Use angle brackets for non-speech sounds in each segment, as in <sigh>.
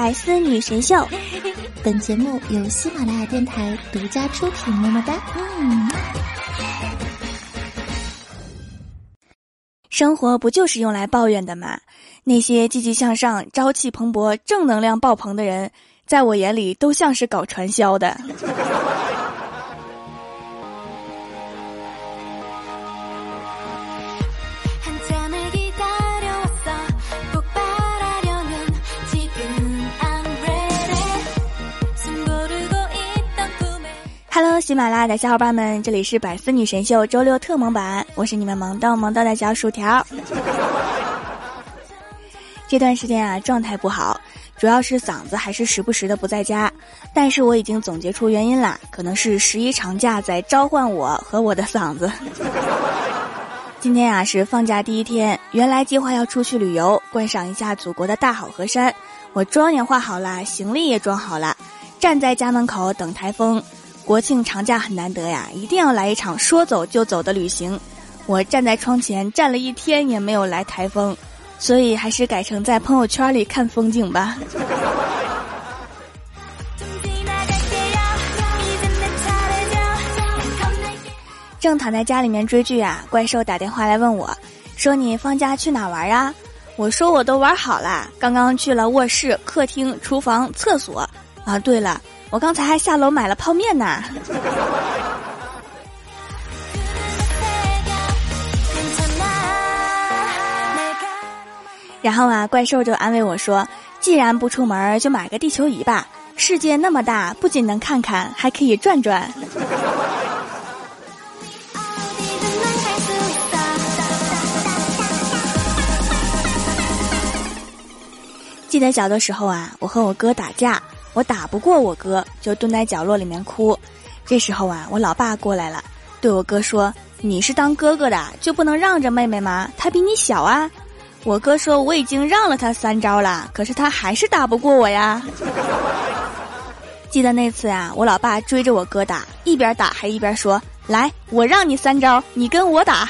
百思女神秀，本节目由喜马拉雅电台独家出品。么么哒！嗯，生活不就是用来抱怨的吗？那些积极向上、朝气蓬勃、正能量爆棚的人，在我眼里都像是搞传销的。喜马拉雅的小伙伴们，这里是百思女神秀周六特萌版，我是你们萌逗萌逗的小薯条。这段时间啊，状态不好，主要是嗓子还是时不时的不在家。但是我已经总结出原因啦，可能是十一长假在召唤我和我的嗓子。<laughs> 今天啊是放假第一天，原来计划要出去旅游，观赏一下祖国的大好河山。我妆也化好了，行李也装好了，站在家门口等台风。国庆长假很难得呀，一定要来一场说走就走的旅行。我站在窗前站了一天也没有来台风，所以还是改成在朋友圈里看风景吧。正躺在家里面追剧啊，怪兽打电话来问我，说你放假去哪玩啊？我说我都玩好了，刚刚去了卧室、客厅、厨房、厕所。啊，对了。我刚才还下楼买了泡面呢。然后啊，怪兽就安慰我说：“既然不出门，就买个地球仪吧。世界那么大，不仅能看看，还可以转转。”记得小的时候啊，我和我哥打架。我打不过我哥，就蹲在角落里面哭。这时候啊，我老爸过来了，对我哥说：“你是当哥哥的，就不能让着妹妹吗？她比你小啊。”我哥说：“我已经让了他三招了，可是他还是打不过我呀。”记得那次啊，我老爸追着我哥打，一边打还一边说：“来，我让你三招，你跟我打。”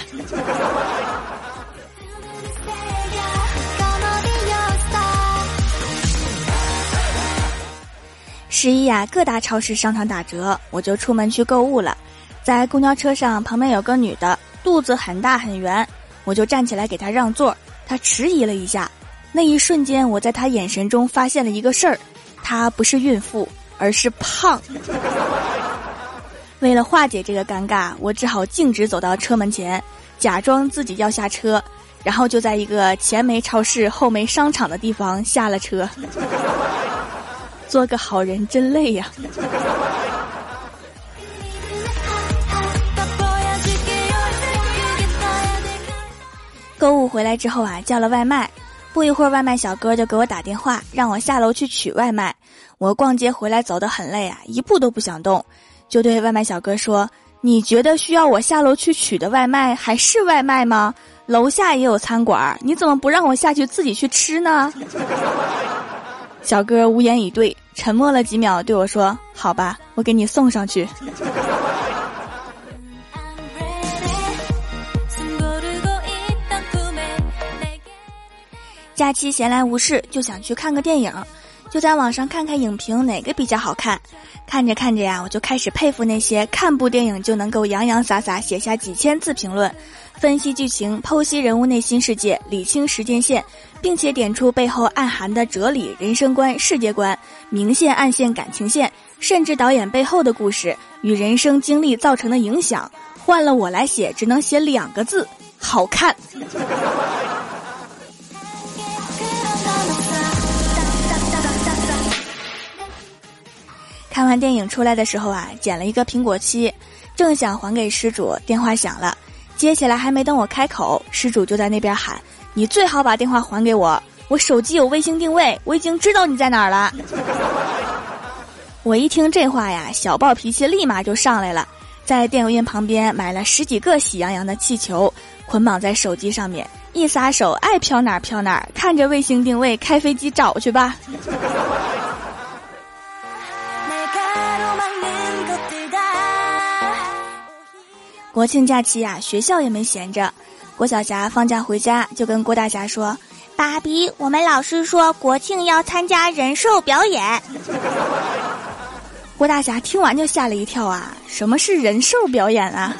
十一呀，各大超市商场打折，我就出门去购物了。在公交车上，旁边有个女的，肚子很大很圆，我就站起来给她让座。她迟疑了一下，那一瞬间，我在她眼神中发现了一个事儿：她不是孕妇，而是胖。<laughs> 为了化解这个尴尬，我只好径直走到车门前，假装自己要下车，然后就在一个前没超市后没商场的地方下了车。做个好人真累呀！购物回来之后啊，叫了外卖，不一会儿，外卖小哥就给我打电话，让我下楼去取外卖。我逛街回来走得很累啊，一步都不想动，就对外卖小哥说：“你觉得需要我下楼去取的外卖还是外卖吗？楼下也有餐馆，你怎么不让我下去自己去吃呢？”小哥无言以对，沉默了几秒，对我说：“好吧，我给你送上去。<laughs> ”假期闲来无事，就想去看个电影，就在网上看看影评，哪个比较好看。看着看着呀，我就开始佩服那些看部电影就能够洋洋洒洒写下几千字评论。分析剧情，剖析人物内心世界，理清时间线，并且点出背后暗含的哲理、人生观、世界观，明线暗线感情线，甚至导演背后的故事与人生经历造成的影响。换了我来写，只能写两个字：好看。看完电影出来的时候啊，捡了一个苹果七，正想还给失主，电话响了。接起来还没等我开口，失主就在那边喊：“你最好把电话还给我，我手机有卫星定位，我已经知道你在哪儿了。<laughs> ”我一听这话呀，小暴脾气立马就上来了，在电影院旁边买了十几个喜羊羊的气球，捆绑在手机上面，一撒手爱飘哪儿飘哪儿，看着卫星定位开飞机找去吧。国庆假期呀，学校也没闲着。郭晓霞放假回家，就跟郭大侠说：“爸比，我们老师说国庆要参加人兽表演。<laughs> 郭大侠听完就吓了一跳啊！什么是人兽表演啊？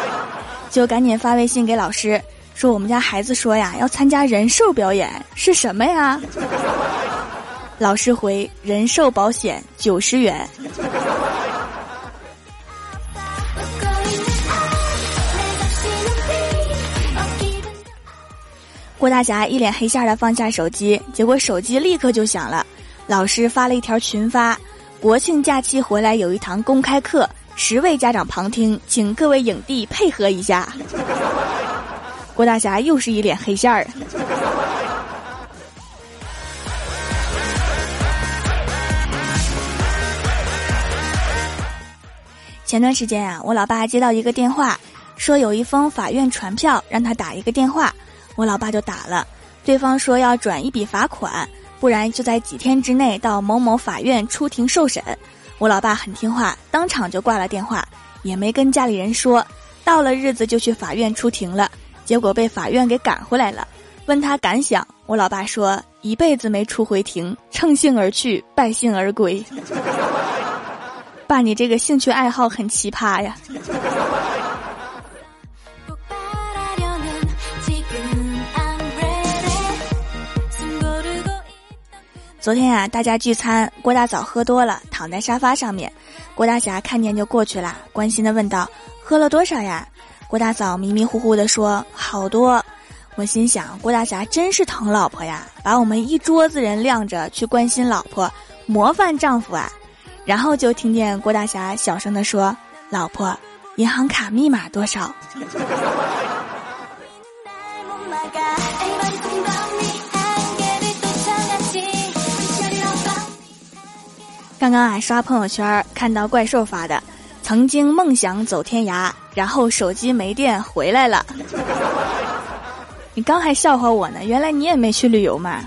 <laughs> 就赶紧发微信给老师说：“我们家孩子说呀，要参加人兽表演，是什么呀？”老师回：“人寿保险九十元。”郭大侠一脸黑线的放下手机，结果手机立刻就响了。老师发了一条群发：“国庆假期回来有一堂公开课，十位家长旁听，请各位影帝配合一下。”郭大侠又是一脸黑线儿。前段时间啊，我老爸接到一个电话，说有一封法院传票，让他打一个电话。我老爸就打了，对方说要转一笔罚款，不然就在几天之内到某某法院出庭受审。我老爸很听话，当场就挂了电话，也没跟家里人说。到了日子就去法院出庭了，结果被法院给赶回来了。问他感想，我老爸说一辈子没出回庭，乘兴而去，败兴而归。<laughs> 爸，你这个兴趣爱好很奇葩呀。昨天呀，大家聚餐，郭大嫂喝多了，躺在沙发上面。郭大侠看见就过去了，关心的问道：“喝了多少呀？”郭大嫂迷迷糊糊的说：“好多。”我心想，郭大侠真是疼老婆呀，把我们一桌子人晾着去关心老婆，模范丈夫啊！然后就听见郭大侠小声的说：“老婆，银行卡密码多少？”刚刚啊，刷朋友圈看到怪兽发的，曾经梦想走天涯，然后手机没电回来了。你刚还笑话我呢，原来你也没去旅游嘛。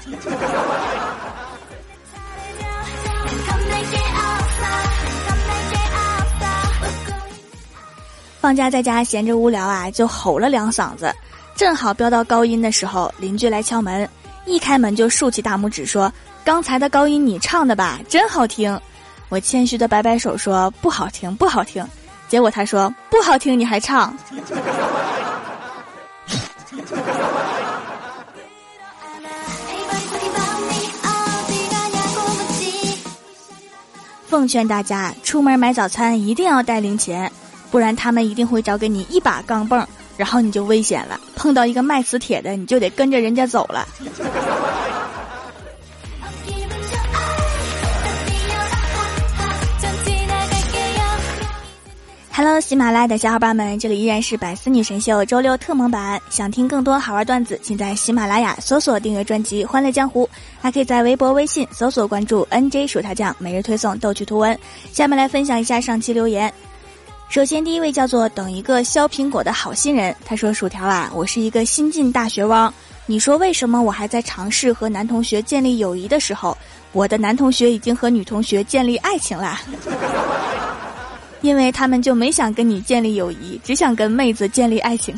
放假在家闲着无聊啊，就吼了两嗓子，正好飙到高音的时候，邻居来敲门，一开门就竖起大拇指说。刚才的高音你唱的吧，真好听。我谦虚的摆摆手说不好听，不好听。结果他说不好听你还唱。<laughs> 奉劝大家出门买早餐一定要带零钱，不然他们一定会找给你一把钢镚，然后你就危险了。碰到一个卖磁铁的，你就得跟着人家走了。喜马拉雅的小伙伴们，这里依然是百思女神秀周六特蒙版。想听更多好玩段子，请在喜马拉雅搜索订阅专辑《欢乐江湖》，还可以在微博、微信搜索关注 NJ 薯条酱，每日推送逗趣图文。下面来分享一下上期留言。首先，第一位叫做等一个削苹果的好心人，他说：“薯条啊，我是一个新晋大学汪，你说为什么我还在尝试和男同学建立友谊的时候，我的男同学已经和女同学建立爱情了？” <laughs> 因为他们就没想跟你建立友谊，只想跟妹子建立爱情。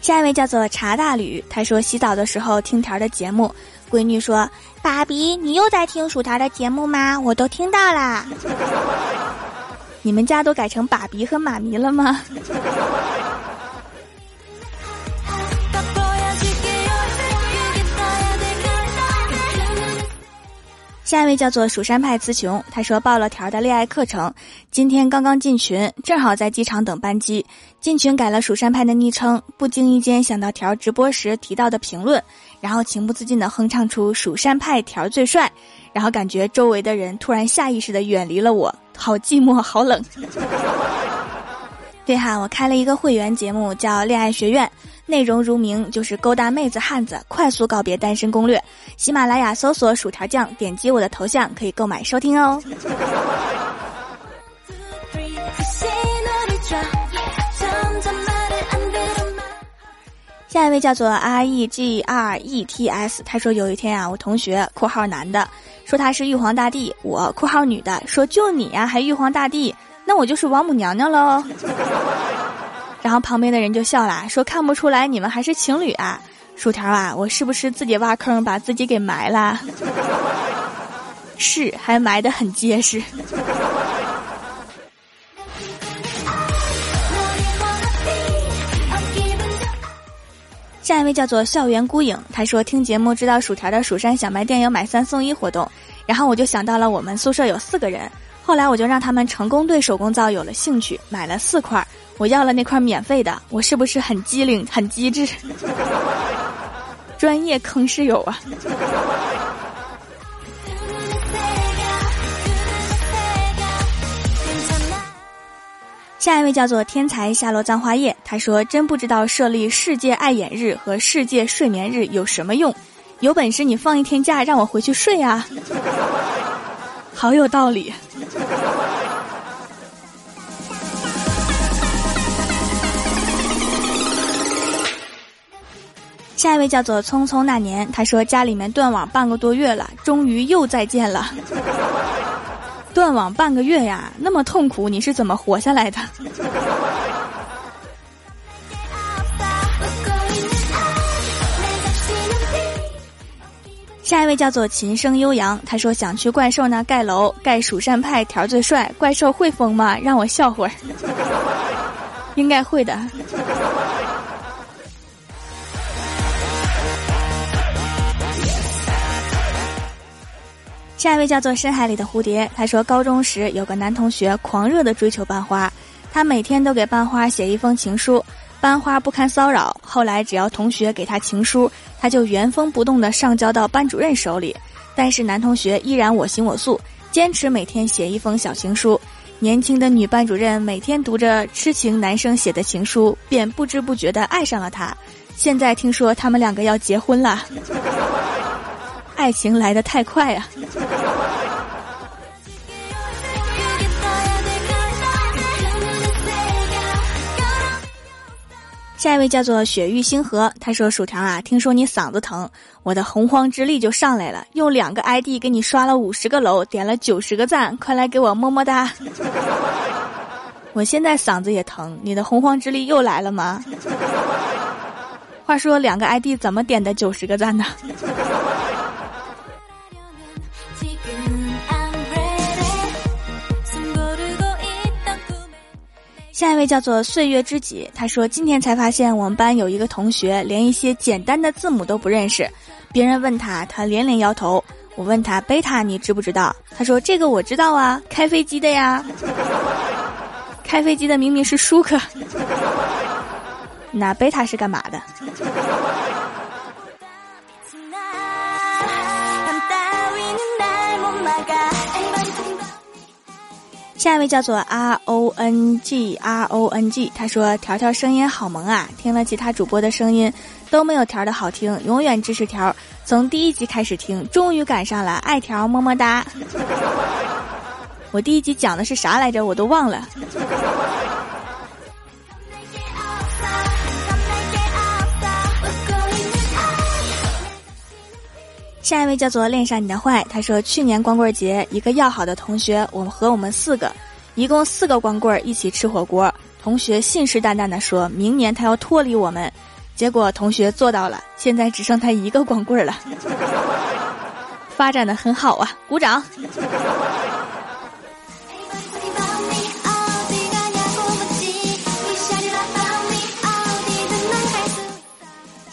下一位叫做茶大吕，他说洗澡的时候听条的节目，闺女说：“爸比，你又在听薯条的节目吗？我都听到啦。”你们家都改成爸比和妈咪了吗？下一位叫做蜀山派词穷，他说报了条的恋爱课程，今天刚刚进群，正好在机场等班机，进群改了蜀山派的昵称，不经意间想到条直播时提到的评论，然后情不自禁的哼唱出蜀山派条最帅，然后感觉周围的人突然下意识的远离了我，好寂寞，好冷。对哈，我开了一个会员节目叫恋爱学院。内容如名，就是勾搭妹子汉子，快速告别单身攻略。喜马拉雅搜索“薯条酱”，点击我的头像可以购买收听哦。下一位叫做 R E G R E T S，他说有一天啊，我同学（括号男的）说他是玉皇大帝，我（括号女的）说就你呀，还玉皇大帝，那我就是王母娘娘喽。<laughs> 然后旁边的人就笑了，说看不出来你们还是情侣啊。薯条啊，我是不是自己挖坑把自己给埋了？<laughs> 是，还埋得很结实。下一位叫做校园孤影，他说听节目知道薯条的蜀山小卖店有买三送一活动，然后我就想到了我们宿舍有四个人，后来我就让他们成功对手工皂有了兴趣，买了四块，我要了那块免费的，我是不是很机灵很机智？专业坑室友啊！下一位叫做天才下落葬花叶，他说：“真不知道设立世界爱眼日和世界睡眠日有什么用？有本事你放一天假让我回去睡啊！”好有道理。下一位叫做匆匆那年，他说家里面断网半个多月了，终于又再见了。断网半个月呀，那么痛苦，你是怎么活下来的？下一位叫做琴声悠扬，他说想去怪兽那盖楼，盖蜀山派条最帅，怪兽会疯吗？让我笑会儿，<laughs> 应该会的。下一位叫做深海里的蝴蝶，他说高中时有个男同学狂热的追求班花，他每天都给班花写一封情书，班花不堪骚扰，后来只要同学给他情书，他就原封不动的上交到班主任手里，但是男同学依然我行我素，坚持每天写一封小情书，年轻的女班主任每天读着痴情男生写的情书，便不知不觉的爱上了他，现在听说他们两个要结婚了。爱情来得太快啊！下一位叫做雪域星河，他说：“薯条啊，听说你嗓子疼，我的洪荒之力就上来了，用两个 ID 给你刷了五十个楼，点了九十个赞，快来给我么么哒！<laughs> 我现在嗓子也疼，你的洪荒之力又来了吗？话说两个 ID 怎么点的九十个赞呢？”下一位叫做岁月知己，他说今天才发现我们班有一个同学连一些简单的字母都不认识，别人问他，他连连摇头。我问他贝塔你知不知道？他说这个我知道啊，<laughs> 开飞机的呀。开飞机的明明是舒克，<laughs> 那贝塔是干嘛的？下一位叫做 R O N G R O N G，他说条条声音好萌啊，听了其他主播的声音都没有条的好听，永远支持条，从第一集开始听，终于赶上了，爱条么么哒。我第一集讲的是啥来着？我都忘了。下一位叫做恋上你的坏，他说去年光棍节，一个要好的同学，我们和我们四个，一共四个光棍一起吃火锅。同学信誓旦旦的说明年他要脱离我们，结果同学做到了，现在只剩他一个光棍了，<laughs> 发展的很好啊，鼓掌。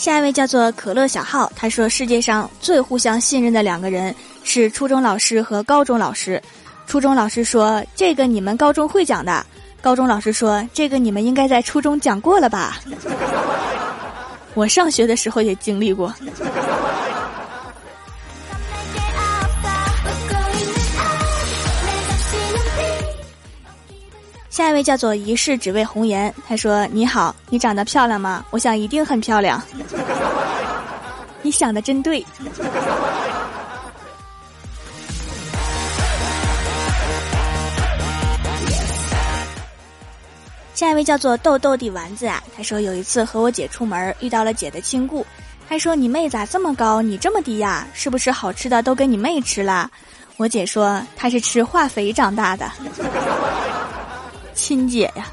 下一位叫做可乐小号，他说世界上最互相信任的两个人是初中老师和高中老师。初中老师说：“这个你们高中会讲的。”高中老师说：“这个你们应该在初中讲过了吧？” <laughs> 我上学的时候也经历过。下一位叫做一世只为红颜，他说：“你好，你长得漂亮吗？我想一定很漂亮。<laughs> 你想的真对。”下一位叫做豆豆的丸子啊，他说有一次和我姐出门遇到了姐的亲故，他说：“你妹咋这么高，你这么低呀？是不是好吃的都给你妹吃了？”我姐说：“她是吃化肥长大的。”亲姐呀。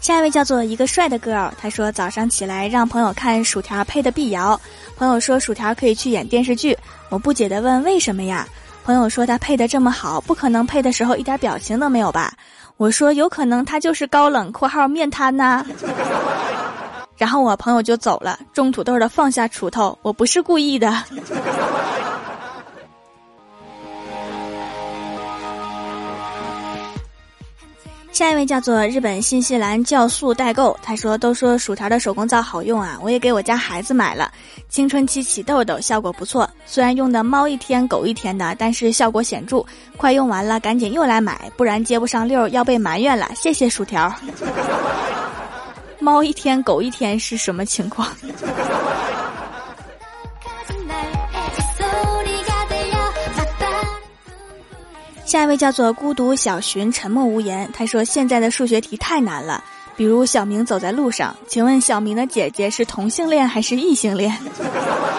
下一位叫做一个帅的 girl，他说早上起来让朋友看薯条配的碧瑶，朋友说薯条可以去演电视剧，我不解的问为什么呀？朋友说他配的这么好，不可能配的时候一点表情都没有吧？我说有可能他就是高冷（括号面瘫）呐。然后我朋友就走了，种土豆的放下锄头，我不是故意的。下一位叫做日本新西兰酵素代购，他说：“都说薯条的手工皂好用啊，我也给我家孩子买了。青春期起痘痘效果不错，虽然用的猫一天狗一天的，但是效果显著。快用完了，赶紧又来买，不然接不上溜要被埋怨了。谢谢薯条。猫一天狗一天是什么情况？”下一位叫做孤独小寻，沉默无言。他说：“现在的数学题太难了，比如小明走在路上，请问小明的姐姐是同性恋还是异性恋？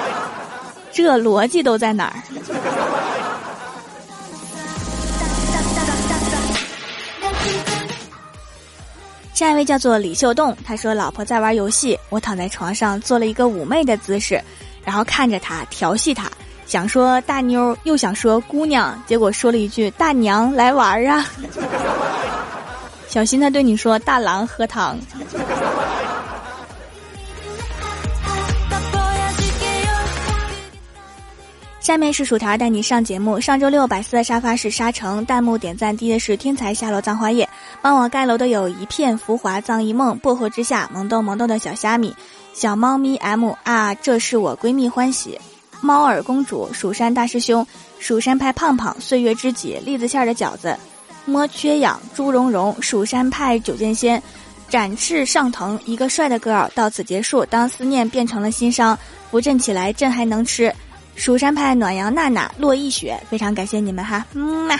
<laughs> 这逻辑都在哪儿？”下一位叫做李秀栋，他说：“老婆在玩游戏，我躺在床上做了一个妩媚的姿势，然后看着他调戏他。”想说大妞，又想说姑娘，结果说了一句大娘来玩儿啊！<laughs> 小心他对你说大郎喝汤。下面是薯条带你上节目。上周六百思的沙发是沙城，弹幕点赞低的是天才下落葬花叶，帮我盖楼的有一片浮华葬一梦，薄荷之下萌豆萌豆的小虾米，小猫咪 M 啊，这是我闺蜜欢喜。猫耳公主、蜀山大师兄、蜀山派胖胖、岁月知己、栗子馅的饺子、摸缺氧、朱蓉蓉、蜀山派九剑仙、展翅上腾，一个帅的 girl 到此结束。当思念变成了心伤，扶正起来，朕还能吃。蜀山派暖阳娜娜、落一雪，非常感谢你们哈，嗯嘛。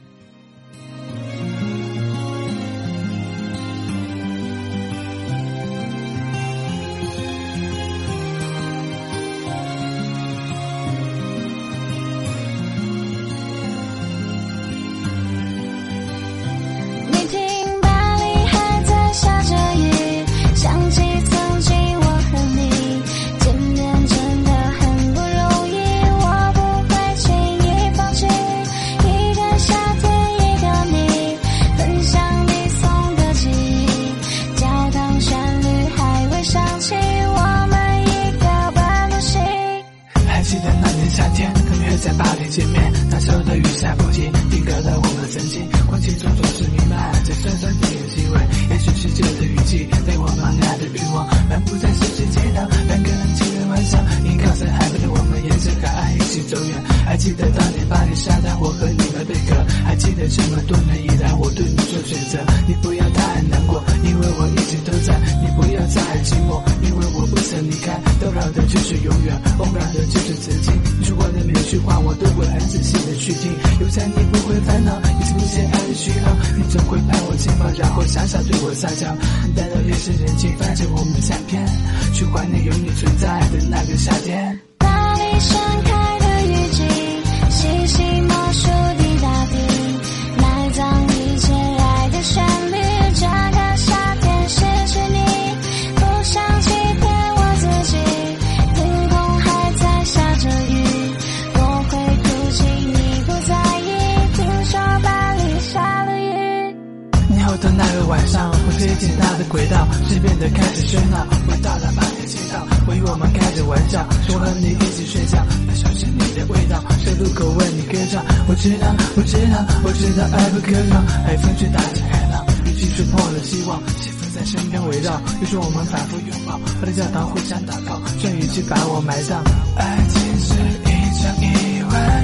这么多年以来我对你做选择？你不要太难过，因为我一直都在。你不要再寂寞，因为我不曾离开。都绕的，就是永远。我绕的，就是曾经你说过的每一句话，我都会很仔细的去听。有在，你不会烦恼，有在，你先爱的需要。你总会拍我肩膀，然后傻傻对我撒娇。待到夜深人静，翻着我们的相片，去怀念有你存在的那个夏天。巨他的轨道，街变得开始喧闹，回到了巴黎街道，回忆我们开着。玩笑，说和你一起睡觉，那熟悉你的味道，在路口为你歌唱。我知道，我知道，我知道。爱不可饶，海风吹打着海浪，雨滴吹破了希望，幸福在身边围绕，于是我们反复拥抱，跑到教堂互相祷告，让雨季把我埋葬。爱情是一场意外。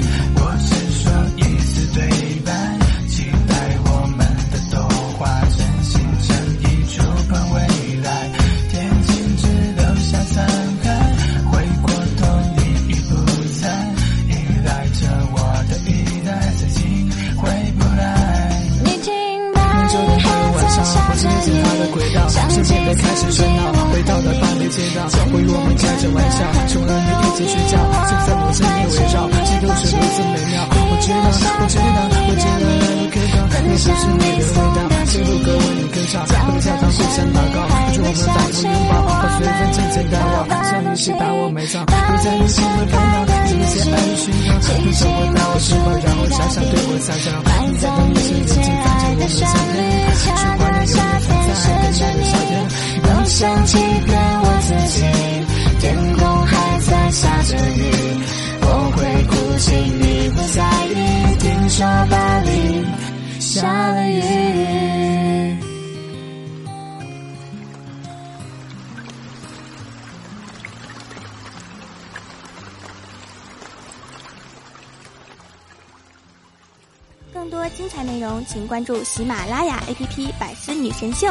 告，祝我们反复拥抱，把水分渐渐淡忘，像雨洗把我埋葬，留在你心的烦恼，这些爱的寻找，你怎么把我释放，让我傻傻对我撒娇，你在等你是眼睛看着我们相恋，说话的永远存在的那个笑点，不想欺骗我自己，天空还在下着雨，我会哭泣，你不在意，听说巴黎下了雨。容，请关注喜马拉雅 APP《百思女神秀》。